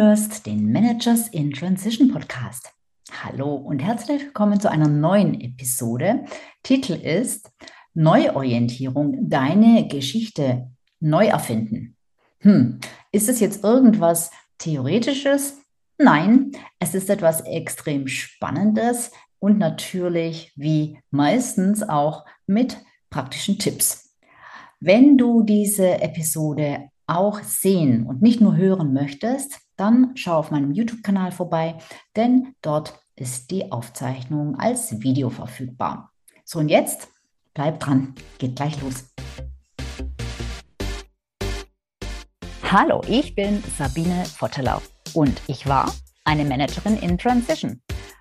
hörst den Managers in Transition Podcast. Hallo und herzlich willkommen zu einer neuen Episode. Titel ist Neuorientierung, deine Geschichte neu erfinden. Hm, ist es jetzt irgendwas Theoretisches? Nein, es ist etwas extrem Spannendes und natürlich wie meistens auch mit praktischen Tipps. Wenn du diese Episode auch sehen und nicht nur hören möchtest, dann schau auf meinem YouTube-Kanal vorbei, denn dort ist die Aufzeichnung als Video verfügbar. So und jetzt bleib dran, geht gleich los. Hallo, ich bin Sabine Vottelau und ich war eine Managerin in Transition.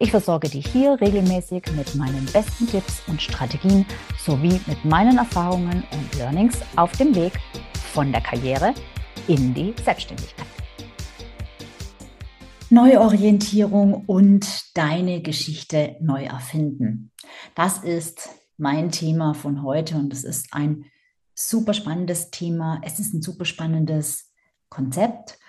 Ich versorge dich hier regelmäßig mit meinen besten Tipps und Strategien sowie mit meinen Erfahrungen und Learnings auf dem Weg von der Karriere in die Selbstständigkeit. Neuorientierung und deine Geschichte neu erfinden. Das ist mein Thema von heute und es ist ein super spannendes Thema. Es ist ein super spannendes Konzept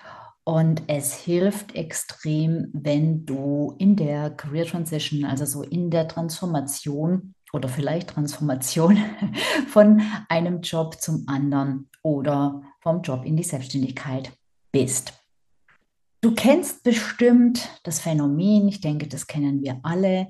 und es hilft extrem, wenn du in der Career Transition, also so in der Transformation oder vielleicht Transformation von einem Job zum anderen oder vom Job in die Selbstständigkeit bist. Du kennst bestimmt das Phänomen, ich denke, das kennen wir alle,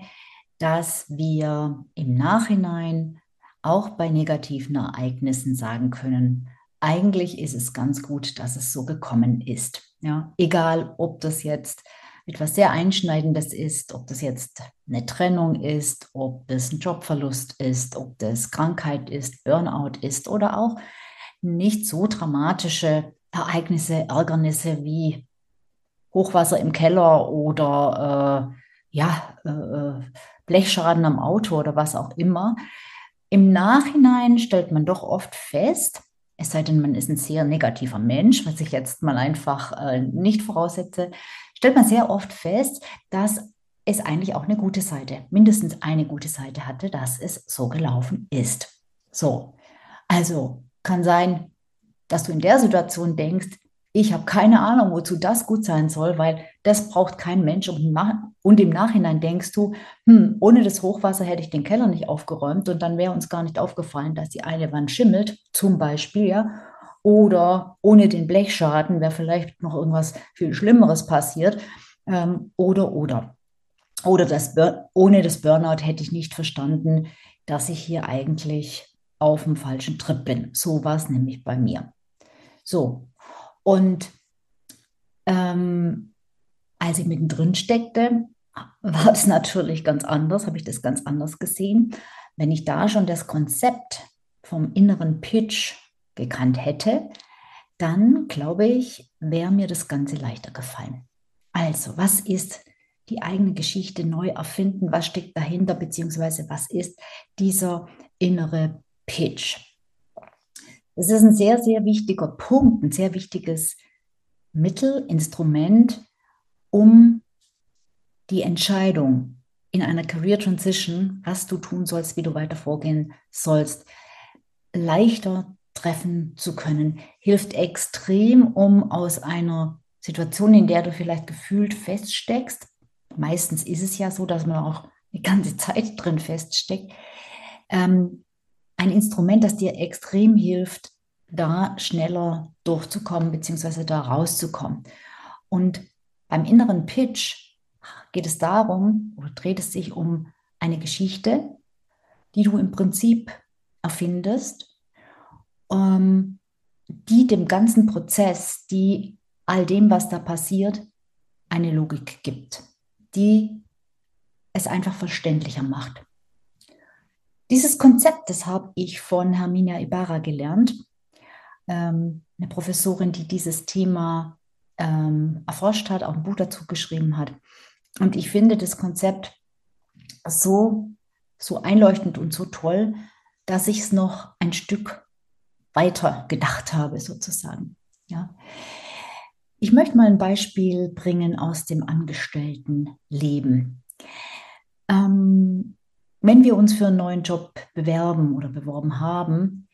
dass wir im Nachhinein auch bei negativen Ereignissen sagen können, eigentlich ist es ganz gut, dass es so gekommen ist. Ja, egal, ob das jetzt etwas sehr Einschneidendes ist, ob das jetzt eine Trennung ist, ob das ein Jobverlust ist, ob das Krankheit ist, Burnout ist oder auch nicht so dramatische Ereignisse, Ärgernisse wie Hochwasser im Keller oder äh, ja, äh, äh Blechschaden am Auto oder was auch immer. Im Nachhinein stellt man doch oft fest, es sei denn, man ist ein sehr negativer Mensch, was ich jetzt mal einfach äh, nicht voraussetze, stellt man sehr oft fest, dass es eigentlich auch eine gute Seite, mindestens eine gute Seite hatte, dass es so gelaufen ist. So, also kann sein, dass du in der Situation denkst, ich habe keine Ahnung, wozu das gut sein soll, weil das braucht kein Mensch. Und, im Nachhinein denkst du, hm, ohne das Hochwasser hätte ich den Keller nicht aufgeräumt und dann wäre uns gar nicht aufgefallen, dass die eine Wand schimmelt, zum Beispiel, ja. Oder ohne den Blechschaden wäre vielleicht noch irgendwas viel Schlimmeres passiert. Ähm, oder, oder. Oder das ohne das Burnout hätte ich nicht verstanden, dass ich hier eigentlich auf dem falschen Trip bin. So war es nämlich bei mir. So, und ähm, als ich mittendrin steckte, war es natürlich ganz anders, habe ich das ganz anders gesehen. Wenn ich da schon das Konzept vom inneren Pitch gekannt hätte, dann glaube ich, wäre mir das Ganze leichter gefallen. Also, was ist die eigene Geschichte neu erfinden? Was steckt dahinter, beziehungsweise was ist dieser innere Pitch? Das ist ein sehr, sehr wichtiger Punkt, ein sehr wichtiges Mittel, Instrument, um die Entscheidung in einer Career Transition, was du tun sollst, wie du weiter vorgehen sollst, leichter treffen zu können, hilft extrem, um aus einer Situation, in der du vielleicht gefühlt feststeckst, meistens ist es ja so, dass man auch die ganze Zeit drin feststeckt, ähm, ein Instrument, das dir extrem hilft, da schneller durchzukommen bzw. da rauszukommen. Und beim inneren Pitch geht es darum oder dreht es sich um eine Geschichte, die du im Prinzip erfindest, ähm, die dem ganzen Prozess, die all dem, was da passiert, eine Logik gibt, die es einfach verständlicher macht. Dieses Konzept, das habe ich von Herminia Ibarra gelernt, ähm, eine Professorin, die dieses Thema ähm, erforscht hat, auch ein Buch dazu geschrieben hat. Und ich finde das Konzept so, so einleuchtend und so toll, dass ich es noch ein Stück weiter gedacht habe, sozusagen. Ja. Ich möchte mal ein Beispiel bringen aus dem Angestelltenleben. Wenn wir uns für einen neuen Job bewerben oder beworben haben,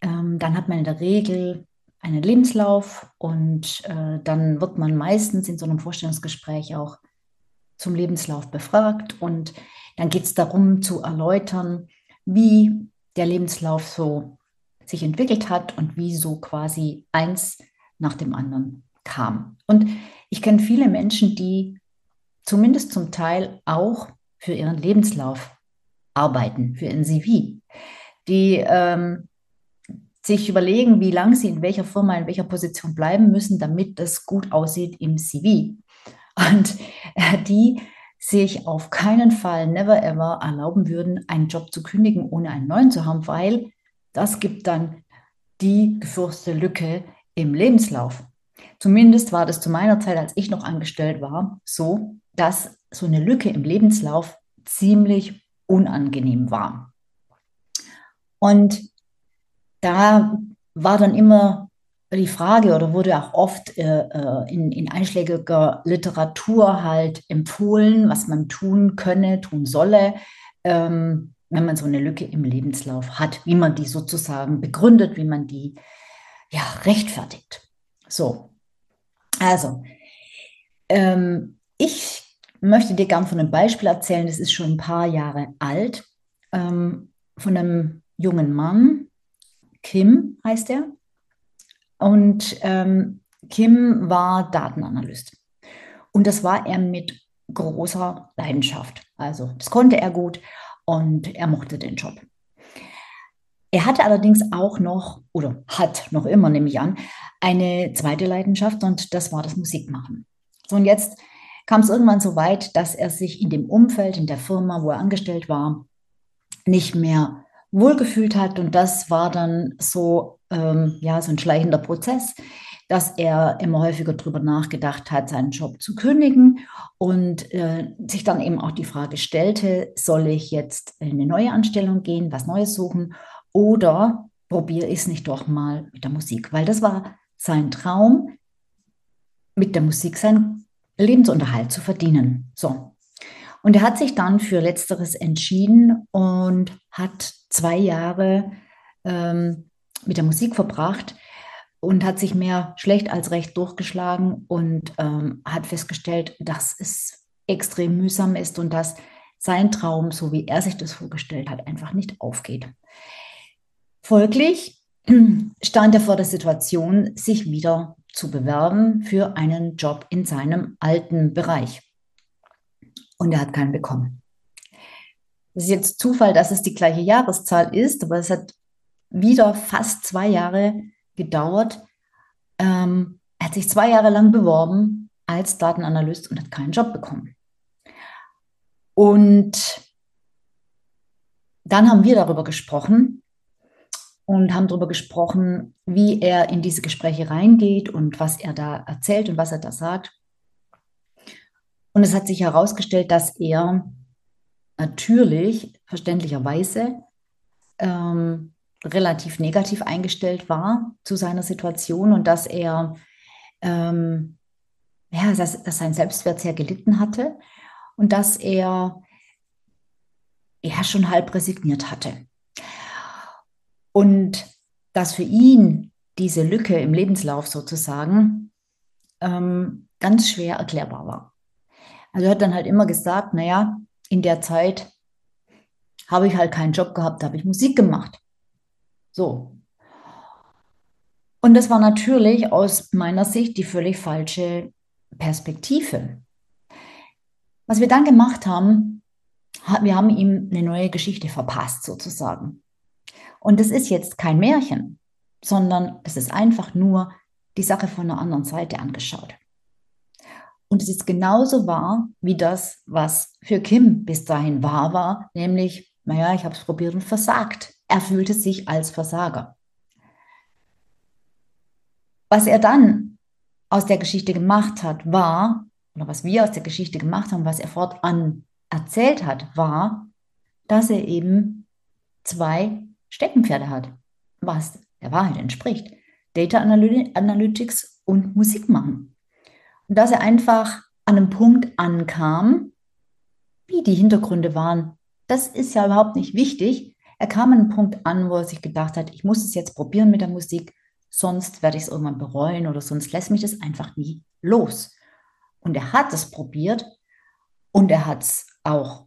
ähm, dann hat man in der Regel einen Lebenslauf und äh, dann wird man meistens in so einem Vorstellungsgespräch auch zum Lebenslauf befragt und dann geht es darum zu erläutern, wie der Lebenslauf so sich entwickelt hat und wie so quasi eins nach dem anderen kam. Und ich kenne viele Menschen, die zumindest zum Teil auch für ihren Lebenslauf arbeiten, für ihren CV, die ähm, sich überlegen, wie lange sie in welcher Firma, in welcher Position bleiben müssen, damit das gut aussieht im CV. Und äh, die sich auf keinen Fall, never ever erlauben würden, einen Job zu kündigen, ohne einen neuen zu haben, weil das gibt dann die gefürchtete Lücke im Lebenslauf. Zumindest war das zu meiner Zeit, als ich noch angestellt war, so, dass so eine Lücke im Lebenslauf ziemlich unangenehm war. Und da war dann immer die Frage oder wurde auch oft äh, äh, in, in einschlägiger Literatur halt empfohlen, was man tun könne, tun solle, ähm, wenn man so eine Lücke im Lebenslauf hat, wie man die sozusagen begründet, wie man die ja rechtfertigt. So, also ähm, ich möchte dir gern von einem Beispiel erzählen. Das ist schon ein paar Jahre alt ähm, von einem jungen Mann, Kim heißt er. Und ähm, Kim war Datenanalyst. Und das war er mit großer Leidenschaft. Also das konnte er gut und er mochte den Job. Er hatte allerdings auch noch, oder hat noch immer, nehme ich an, eine zweite Leidenschaft und das war das Musikmachen. So, und jetzt kam es irgendwann so weit, dass er sich in dem Umfeld, in der Firma, wo er angestellt war, nicht mehr wohlgefühlt hat. Und das war dann so, ähm, ja, so ein schleichender Prozess, dass er immer häufiger darüber nachgedacht hat, seinen Job zu kündigen und äh, sich dann eben auch die Frage stellte, soll ich jetzt in eine neue Anstellung gehen, was Neues suchen oder probiere ich es nicht doch mal mit der Musik? Weil das war sein Traum, mit der Musik seinen Lebensunterhalt zu verdienen. So, und er hat sich dann für Letzteres entschieden und hat zwei Jahre ähm, mit der Musik verbracht und hat sich mehr schlecht als recht durchgeschlagen und ähm, hat festgestellt, dass es extrem mühsam ist und dass sein Traum, so wie er sich das vorgestellt hat, einfach nicht aufgeht. Folglich stand er vor der Situation, sich wieder zu bewerben für einen Job in seinem alten Bereich und er hat keinen bekommen. Das ist jetzt Zufall, dass es die gleiche Jahreszahl ist, aber es hat wieder fast zwei Jahre gedauert. Ähm, er hat sich zwei Jahre lang beworben als Datenanalyst und hat keinen Job bekommen. Und dann haben wir darüber gesprochen und haben darüber gesprochen, wie er in diese Gespräche reingeht und was er da erzählt und was er da sagt. Und es hat sich herausgestellt, dass er natürlich, verständlicherweise, ähm, relativ negativ eingestellt war zu seiner Situation und dass er, ähm, ja, dass, dass sein Selbstwert sehr gelitten hatte und dass er ja schon halb resigniert hatte. Und dass für ihn diese Lücke im Lebenslauf sozusagen ähm, ganz schwer erklärbar war. Also er hat dann halt immer gesagt, naja, in der Zeit habe ich halt keinen Job gehabt, da habe ich Musik gemacht. So. Und das war natürlich aus meiner Sicht die völlig falsche Perspektive. Was wir dann gemacht haben, wir haben ihm eine neue Geschichte verpasst sozusagen. Und das ist jetzt kein Märchen, sondern es ist einfach nur die Sache von einer anderen Seite angeschaut. Und es ist genauso wahr wie das, was für Kim bis dahin wahr war, nämlich, naja, ich habe es probiert und versagt. Er fühlte sich als Versager. Was er dann aus der Geschichte gemacht hat, war, oder was wir aus der Geschichte gemacht haben, was er fortan erzählt hat, war, dass er eben zwei Steckenpferde hat, was der Wahrheit entspricht. Data Analytics und Musik machen. Und dass er einfach an einem Punkt ankam, wie die Hintergründe waren, das ist ja überhaupt nicht wichtig. Er kam an einen Punkt an, wo er sich gedacht hat, ich muss es jetzt probieren mit der Musik, sonst werde ich es irgendwann bereuen oder sonst lässt mich das einfach nie los. Und er hat es probiert und er hat es auch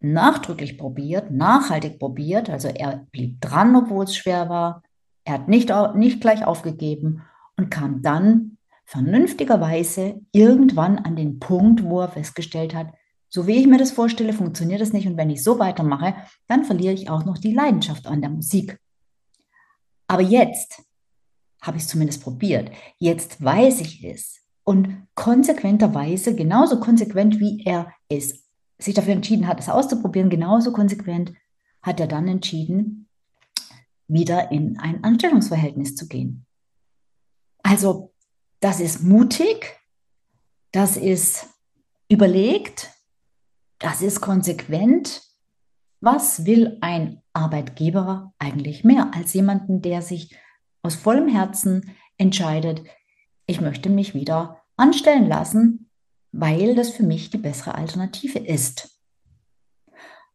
nachdrücklich probiert, nachhaltig probiert. Also er blieb dran, obwohl es schwer war. Er hat nicht, nicht gleich aufgegeben und kam dann vernünftigerweise irgendwann an den Punkt, wo er festgestellt hat, so wie ich mir das vorstelle, funktioniert das nicht. Und wenn ich so weitermache, dann verliere ich auch noch die Leidenschaft an der Musik. Aber jetzt habe ich es zumindest probiert. Jetzt weiß ich es. Und konsequenterweise, genauso konsequent wie er es sich dafür entschieden hat, es auszuprobieren, genauso konsequent hat er dann entschieden, wieder in ein Anstellungsverhältnis zu gehen. Also, das ist mutig, das ist überlegt, das ist konsequent. Was will ein Arbeitgeber eigentlich mehr als jemanden, der sich aus vollem Herzen entscheidet, ich möchte mich wieder anstellen lassen, weil das für mich die bessere Alternative ist.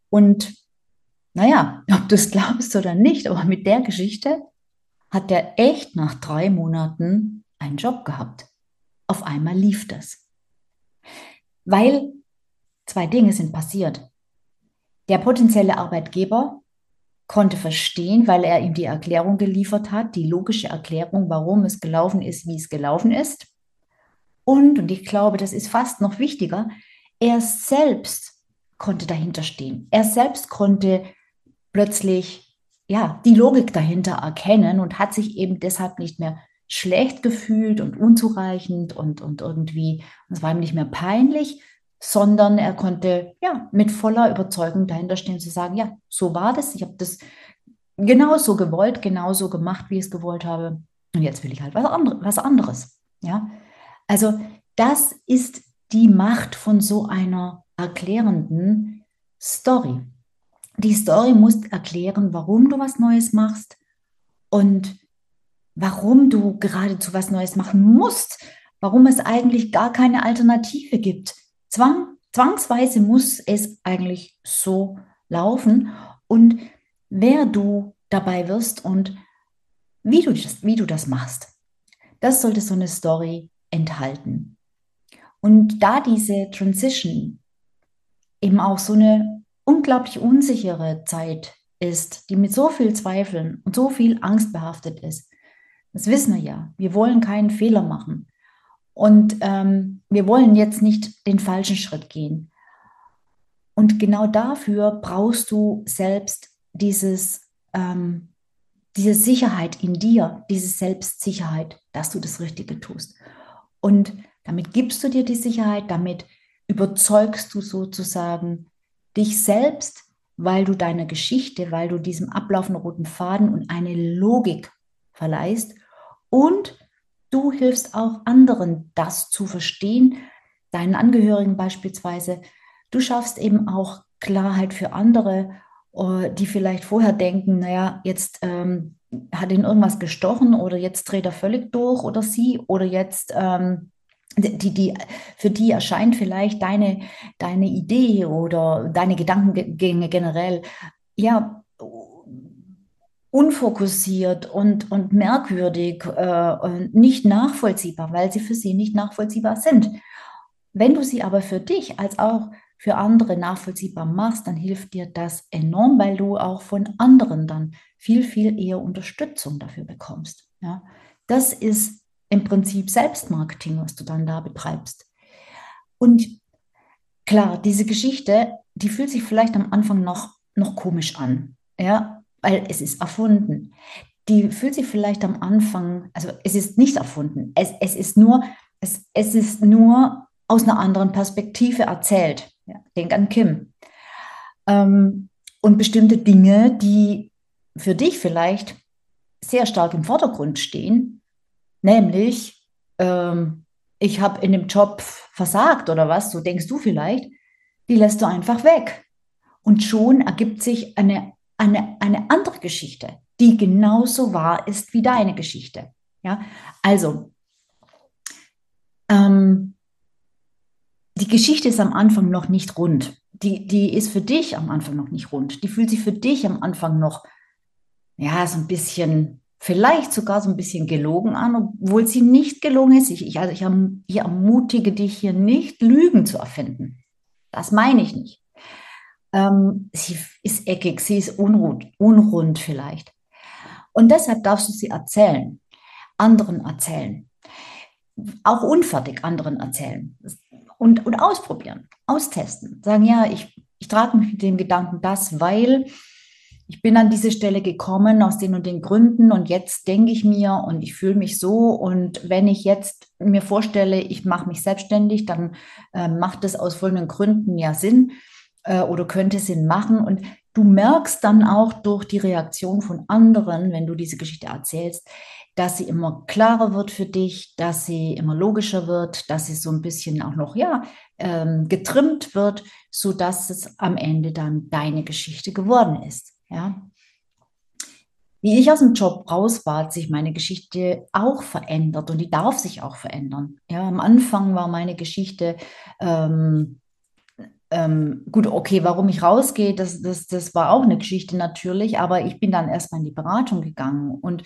Und naja, ob du es glaubst oder nicht, aber mit der Geschichte hat er echt nach drei Monaten einen Job gehabt. Auf einmal lief das. Weil zwei Dinge sind passiert. Der potenzielle Arbeitgeber konnte verstehen, weil er ihm die Erklärung geliefert hat, die logische Erklärung, warum es gelaufen ist, wie es gelaufen ist. Und, und ich glaube, das ist fast noch wichtiger, er selbst konnte dahinter stehen. Er selbst konnte plötzlich ja, die Logik dahinter erkennen und hat sich eben deshalb nicht mehr schlecht gefühlt und unzureichend und, und irgendwie, es war ihm nicht mehr peinlich, sondern er konnte ja mit voller Überzeugung dahinter stehen zu sagen, ja, so war das, ich habe das genauso gewollt, genauso gemacht, wie ich es gewollt habe und jetzt will ich halt was, andre was anderes, ja. Also das ist die Macht von so einer erklärenden Story. Die Story muss erklären, warum du was Neues machst und warum du geradezu was Neues machen musst, warum es eigentlich gar keine Alternative gibt, Zwang, zwangsweise muss es eigentlich so laufen und wer du dabei wirst und wie du das, wie du das machst. Das sollte so eine Story enthalten. Und da diese Transition eben auch so eine unglaublich unsichere Zeit ist, die mit so viel Zweifeln und so viel Angst behaftet ist, das wissen wir ja. Wir wollen keinen Fehler machen. Und ähm, wir wollen jetzt nicht den falschen Schritt gehen. Und genau dafür brauchst du selbst dieses, ähm, diese Sicherheit in dir, diese Selbstsicherheit, dass du das Richtige tust. Und damit gibst du dir die Sicherheit, damit überzeugst du sozusagen dich selbst, weil du deiner Geschichte, weil du diesem ablaufenden roten Faden und eine Logik verleihst und Du hilfst auch anderen, das zu verstehen, deinen Angehörigen beispielsweise. Du schaffst eben auch Klarheit für andere, äh, die vielleicht vorher denken, naja, jetzt ähm, hat ihn irgendwas gestochen oder jetzt dreht er völlig durch oder sie oder jetzt ähm, die, die, für die erscheint vielleicht deine, deine Idee oder deine Gedankengänge generell ja unfokussiert und, und merkwürdig äh, und nicht nachvollziehbar, weil sie für sie nicht nachvollziehbar sind. Wenn du sie aber für dich als auch für andere nachvollziehbar machst, dann hilft dir das enorm, weil du auch von anderen dann viel, viel eher Unterstützung dafür bekommst. Ja? Das ist im Prinzip Selbstmarketing, was du dann da betreibst. Und klar, diese Geschichte, die fühlt sich vielleicht am Anfang noch, noch komisch an. Ja, weil es ist erfunden. Die fühlt sich vielleicht am Anfang, also es ist nicht erfunden, es, es, ist, nur, es, es ist nur aus einer anderen Perspektive erzählt. Ja, denk an Kim. Ähm, und bestimmte Dinge, die für dich vielleicht sehr stark im Vordergrund stehen, nämlich ähm, ich habe in dem Job versagt oder was, so denkst du vielleicht, die lässt du einfach weg. Und schon ergibt sich eine, eine, eine andere Geschichte, die genauso wahr ist wie deine Geschichte. Ja, also, ähm, die Geschichte ist am Anfang noch nicht rund. Die, die ist für dich am Anfang noch nicht rund. Die fühlt sich für dich am Anfang noch, ja, so ein bisschen, vielleicht sogar so ein bisschen gelogen an, obwohl sie nicht gelogen ist. Ich, ich, also ich, ich ermutige dich hier nicht, Lügen zu erfinden. Das meine ich nicht. Ähm, sie ist eckig, sie ist unrund, unrund vielleicht. Und deshalb darfst du sie erzählen, anderen erzählen, auch unfertig anderen erzählen und, und ausprobieren, austesten. Sagen, ja, ich, ich trage mich mit dem Gedanken das, weil ich bin an diese Stelle gekommen aus den und den Gründen und jetzt denke ich mir und ich fühle mich so und wenn ich jetzt mir vorstelle, ich mache mich selbstständig, dann äh, macht es aus folgenden Gründen ja Sinn äh, oder könnte Sinn machen und du merkst dann auch durch die Reaktion von anderen, wenn du diese Geschichte erzählst, dass sie immer klarer wird für dich, dass sie immer logischer wird, dass sie so ein bisschen auch noch ja ähm, getrimmt wird, so dass es am Ende dann deine Geschichte geworden ist. Ja. Wie ich aus dem Job raus war, hat sich meine Geschichte auch verändert und die darf sich auch verändern. Ja, am Anfang war meine Geschichte ähm, ähm, gut, okay, warum ich rausgehe, das, das, das war auch eine Geschichte natürlich, aber ich bin dann erstmal in die Beratung gegangen und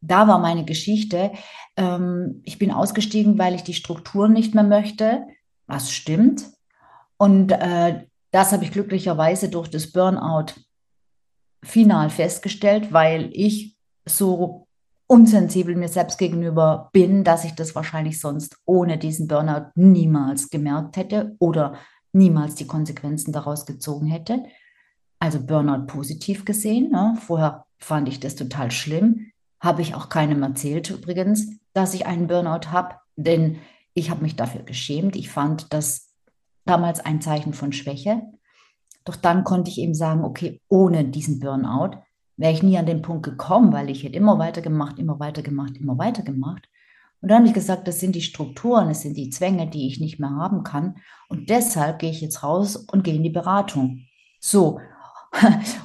da war meine Geschichte. Ähm, ich bin ausgestiegen, weil ich die Strukturen nicht mehr möchte, was stimmt. Und äh, das habe ich glücklicherweise durch das Burnout final festgestellt, weil ich so unsensibel mir selbst gegenüber bin, dass ich das wahrscheinlich sonst ohne diesen Burnout niemals gemerkt hätte oder niemals die Konsequenzen daraus gezogen hätte. Also Burnout positiv gesehen. Ne? Vorher fand ich das total schlimm. Habe ich auch keinem erzählt übrigens, dass ich einen Burnout habe, denn ich habe mich dafür geschämt. Ich fand das damals ein Zeichen von Schwäche. Doch dann konnte ich eben sagen, okay, ohne diesen Burnout wäre ich nie an den Punkt gekommen, weil ich hätte immer weitergemacht, immer weitergemacht, immer weitergemacht. Und dann habe ich gesagt, das sind die Strukturen, das sind die Zwänge, die ich nicht mehr haben kann. Und deshalb gehe ich jetzt raus und gehe in die Beratung. So.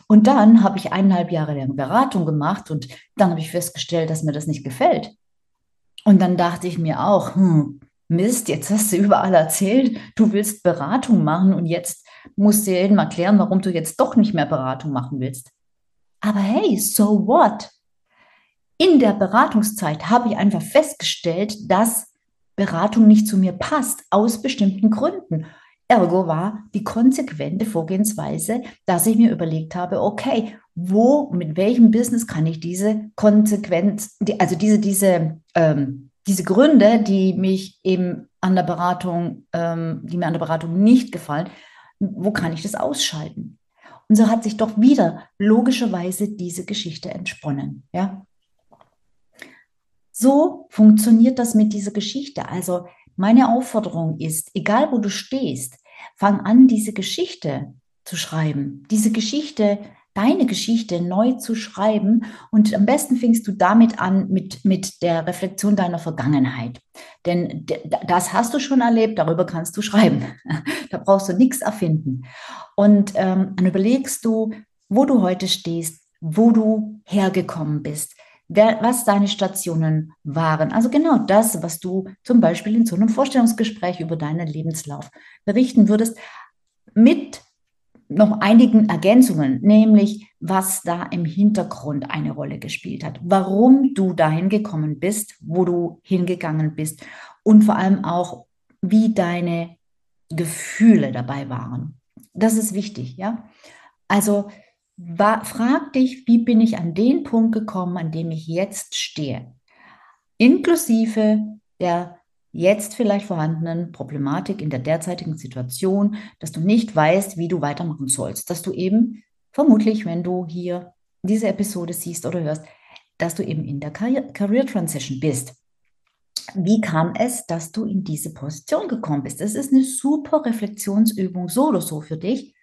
Und dann habe ich eineinhalb Jahre lang Beratung gemacht und dann habe ich festgestellt, dass mir das nicht gefällt. Und dann dachte ich mir auch, hm, Mist, jetzt hast du überall erzählt, du willst Beratung machen und jetzt musst du jedem erklären, warum du jetzt doch nicht mehr Beratung machen willst. Aber hey, so what? In der Beratungszeit habe ich einfach festgestellt, dass Beratung nicht zu mir passt, aus bestimmten Gründen. Ergo war die konsequente Vorgehensweise, dass ich mir überlegt habe, okay, wo, mit welchem Business kann ich diese Konsequenz, also diese, diese, ähm, diese Gründe, die mich eben an der Beratung, ähm, die mir an der Beratung nicht gefallen, wo kann ich das ausschalten? Und so hat sich doch wieder logischerweise diese Geschichte entsponnen. Ja? So funktioniert das mit dieser Geschichte. Also meine Aufforderung ist, egal wo du stehst, fang an, diese Geschichte zu schreiben. Diese Geschichte, deine Geschichte neu zu schreiben. Und am besten fängst du damit an, mit, mit der Reflexion deiner Vergangenheit. Denn das hast du schon erlebt, darüber kannst du schreiben. da brauchst du nichts erfinden. Und ähm, dann überlegst du, wo du heute stehst, wo du hergekommen bist was deine Stationen waren. Also genau das, was du zum Beispiel in so einem Vorstellungsgespräch über deinen Lebenslauf berichten würdest, mit noch einigen Ergänzungen, nämlich was da im Hintergrund eine Rolle gespielt hat, warum du dahin gekommen bist, wo du hingegangen bist und vor allem auch, wie deine Gefühle dabei waren. Das ist wichtig, ja. Also frag dich, wie bin ich an den Punkt gekommen, an dem ich jetzt stehe, inklusive der jetzt vielleicht vorhandenen Problematik in der derzeitigen Situation, dass du nicht weißt, wie du weitermachen sollst, dass du eben vermutlich, wenn du hier diese Episode siehst oder hörst, dass du eben in der Career Transition bist. Wie kam es, dass du in diese Position gekommen bist? Das ist eine super Reflexionsübung so oder so für dich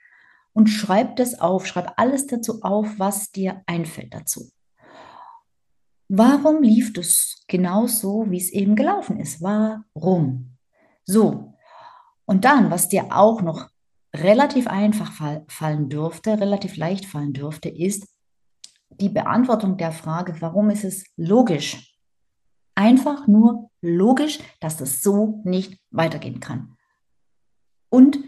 und schreib das auf, schreib alles dazu auf, was dir einfällt dazu. Warum lief das genau so, wie es eben gelaufen ist? Warum? So. Und dann, was dir auch noch relativ einfach fallen dürfte, relativ leicht fallen dürfte, ist die Beantwortung der Frage, warum ist es logisch? Einfach nur logisch, dass das so nicht weitergehen kann. Und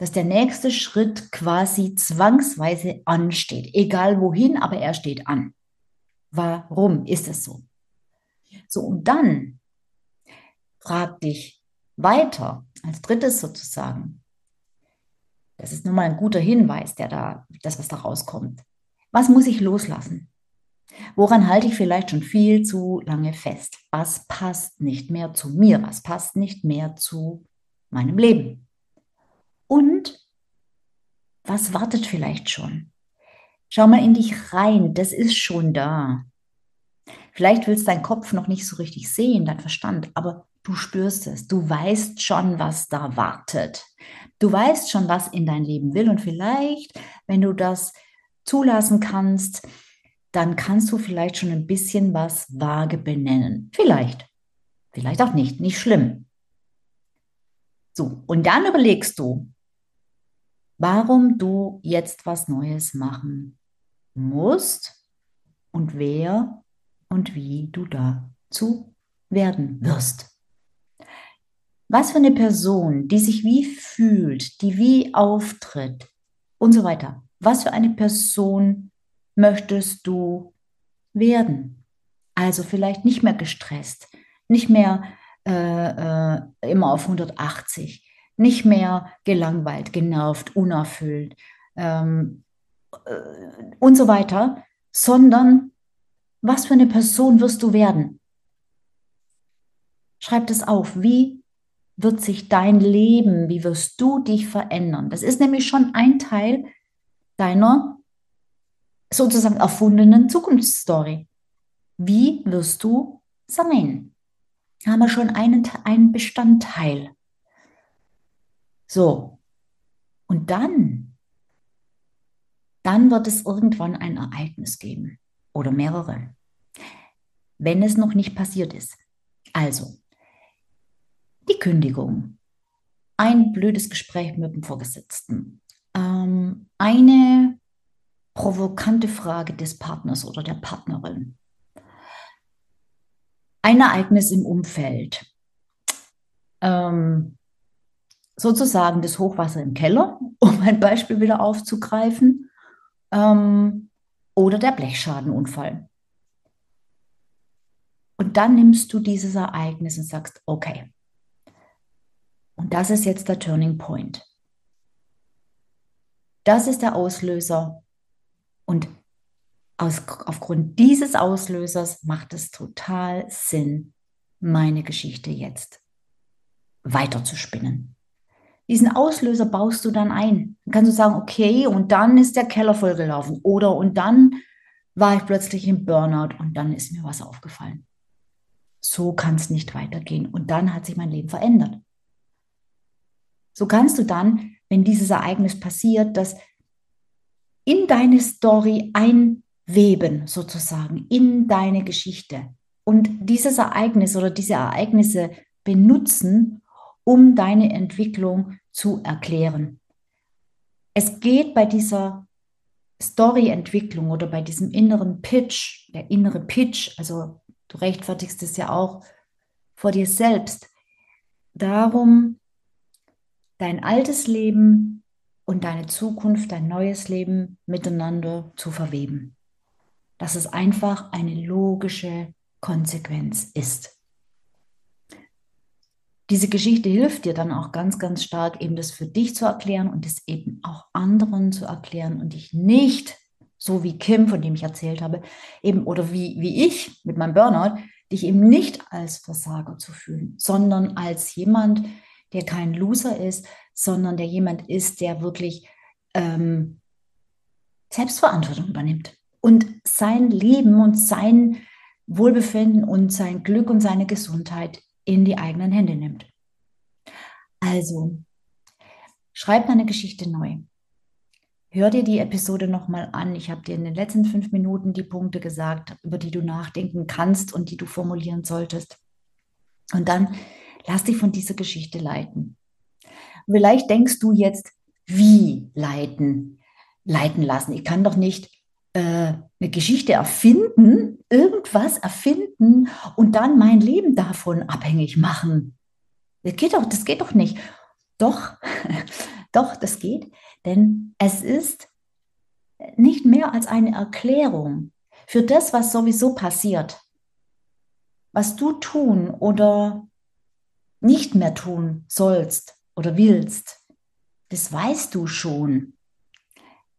dass der nächste Schritt quasi zwangsweise ansteht, egal wohin, aber er steht an. Warum ist es so? So, und dann frag dich weiter, als drittes sozusagen. Das ist nun mal ein guter Hinweis, der da, das, was da rauskommt. Was muss ich loslassen? Woran halte ich vielleicht schon viel zu lange fest? Was passt nicht mehr zu mir? Was passt nicht mehr zu meinem Leben? Und was wartet vielleicht schon? Schau mal in dich rein, das ist schon da. Vielleicht willst dein Kopf noch nicht so richtig sehen, dein Verstand, aber du spürst es. Du weißt schon, was da wartet. Du weißt schon, was in dein Leben will. Und vielleicht, wenn du das zulassen kannst, dann kannst du vielleicht schon ein bisschen was vage benennen. Vielleicht. Vielleicht auch nicht. Nicht schlimm. So, und dann überlegst du, warum du jetzt was Neues machen musst und wer und wie du dazu werden wirst. Was für eine Person, die sich wie fühlt, die wie auftritt und so weiter. Was für eine Person möchtest du werden? Also vielleicht nicht mehr gestresst, nicht mehr äh, äh, immer auf 180, nicht mehr gelangweilt, genervt, unerfüllt ähm, äh, und so weiter, sondern was für eine Person wirst du werden? Schreib das auf. Wie wird sich dein Leben, wie wirst du dich verändern? Das ist nämlich schon ein Teil deiner sozusagen erfundenen Zukunftsstory. Wie wirst du sein? Da haben wir schon einen, einen Bestandteil. So. Und dann, dann wird es irgendwann ein Ereignis geben oder mehrere, wenn es noch nicht passiert ist. Also, die Kündigung, ein blödes Gespräch mit dem Vorgesetzten, ähm, eine provokante Frage des Partners oder der Partnerin, ein Ereignis im Umfeld, ähm, sozusagen das Hochwasser im Keller, um ein Beispiel wieder aufzugreifen, ähm, oder der Blechschadenunfall. Und dann nimmst du dieses Ereignis und sagst, okay, und das ist jetzt der Turning Point. Das ist der Auslöser. Und aus, aufgrund dieses Auslösers macht es total Sinn, meine Geschichte jetzt weiterzuspinnen. Diesen Auslöser baust du dann ein. Dann kannst du sagen, okay, und dann ist der Keller vollgelaufen. Oder und dann war ich plötzlich im Burnout und dann ist mir was aufgefallen. So kann es nicht weitergehen. Und dann hat sich mein Leben verändert. So kannst du dann, wenn dieses Ereignis passiert, das in deine Story einweben, sozusagen, in deine Geschichte. Und dieses Ereignis oder diese Ereignisse benutzen, um deine Entwicklung zu erklären. Es geht bei dieser Story-Entwicklung oder bei diesem inneren Pitch, der innere Pitch, also du rechtfertigst es ja auch vor dir selbst, darum, dein altes Leben und deine Zukunft, dein neues Leben miteinander zu verweben. Dass es einfach eine logische Konsequenz ist. Diese Geschichte hilft dir dann auch ganz, ganz stark, eben das für dich zu erklären und es eben auch anderen zu erklären und dich nicht, so wie Kim, von dem ich erzählt habe, eben oder wie, wie ich mit meinem Burnout, dich eben nicht als Versager zu fühlen, sondern als jemand, der kein Loser ist, sondern der jemand ist, der wirklich ähm, Selbstverantwortung übernimmt. Und sein Leben und sein Wohlbefinden und sein Glück und seine Gesundheit in die eigenen Hände nimmt. Also, schreib deine Geschichte neu. Hör dir die Episode nochmal an. Ich habe dir in den letzten fünf Minuten die Punkte gesagt, über die du nachdenken kannst und die du formulieren solltest. Und dann lass dich von dieser Geschichte leiten. Vielleicht denkst du jetzt, wie leiten, leiten lassen. Ich kann doch nicht eine Geschichte erfinden, irgendwas erfinden und dann mein Leben davon abhängig machen. Das geht doch, das geht doch nicht. Doch, doch, das geht, denn es ist nicht mehr als eine Erklärung für das, was sowieso passiert. Was du tun oder nicht mehr tun sollst oder willst, das weißt du schon.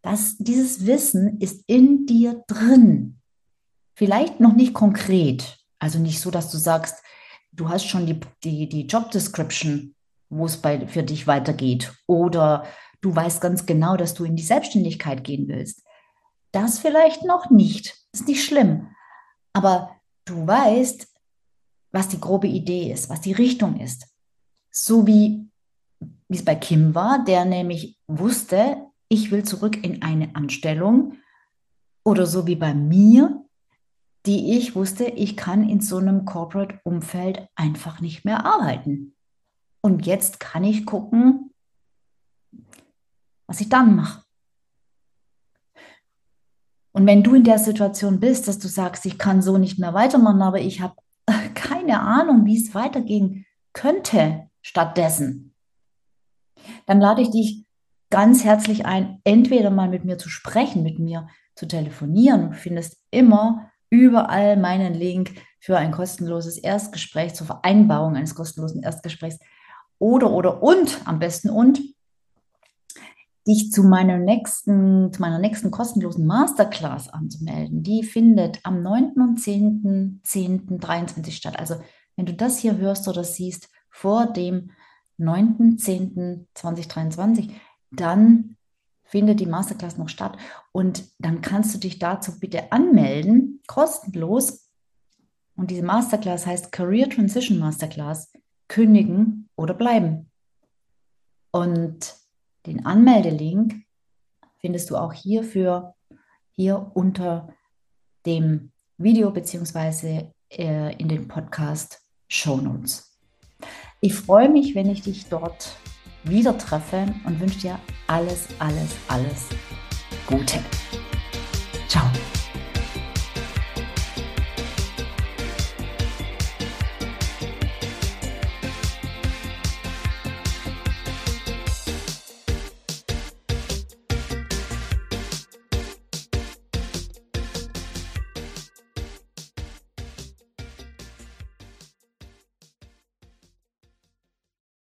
Das, dieses Wissen ist in dir drin. Vielleicht noch nicht konkret, also nicht so, dass du sagst, du hast schon die, die, die Job Description, wo es bei, für dich weitergeht. Oder du weißt ganz genau, dass du in die Selbstständigkeit gehen willst. Das vielleicht noch nicht. Ist nicht schlimm. Aber du weißt, was die grobe Idee ist, was die Richtung ist. So wie, wie es bei Kim war, der nämlich wusste, ich will zurück in eine Anstellung. Oder so wie bei mir, die ich wusste, ich kann in so einem Corporate-Umfeld einfach nicht mehr arbeiten. Und jetzt kann ich gucken, was ich dann mache. Und wenn du in der Situation bist, dass du sagst, ich kann so nicht mehr weitermachen, aber ich habe keine Ahnung, wie es weitergehen könnte stattdessen, dann lade ich dich ganz herzlich ein, entweder mal mit mir zu sprechen, mit mir zu telefonieren. Du findest immer überall meinen Link für ein kostenloses Erstgespräch zur Vereinbarung eines kostenlosen Erstgesprächs oder oder und am besten und dich zu meiner nächsten, zu meiner nächsten kostenlosen Masterclass anzumelden. Die findet am 9. und 10. 10. 23 statt. Also wenn du das hier hörst oder siehst vor dem 9. 10. 2023, dann findet die Masterclass noch statt und dann kannst du dich dazu bitte anmelden, kostenlos. Und diese Masterclass heißt Career Transition Masterclass, kündigen oder bleiben. Und den Anmeldelink findest du auch hierfür hier unter dem Video beziehungsweise äh, in den Podcast Show Notes. Ich freue mich, wenn ich dich dort wieder treffen und wünsche dir alles, alles, alles Gute. Ciao.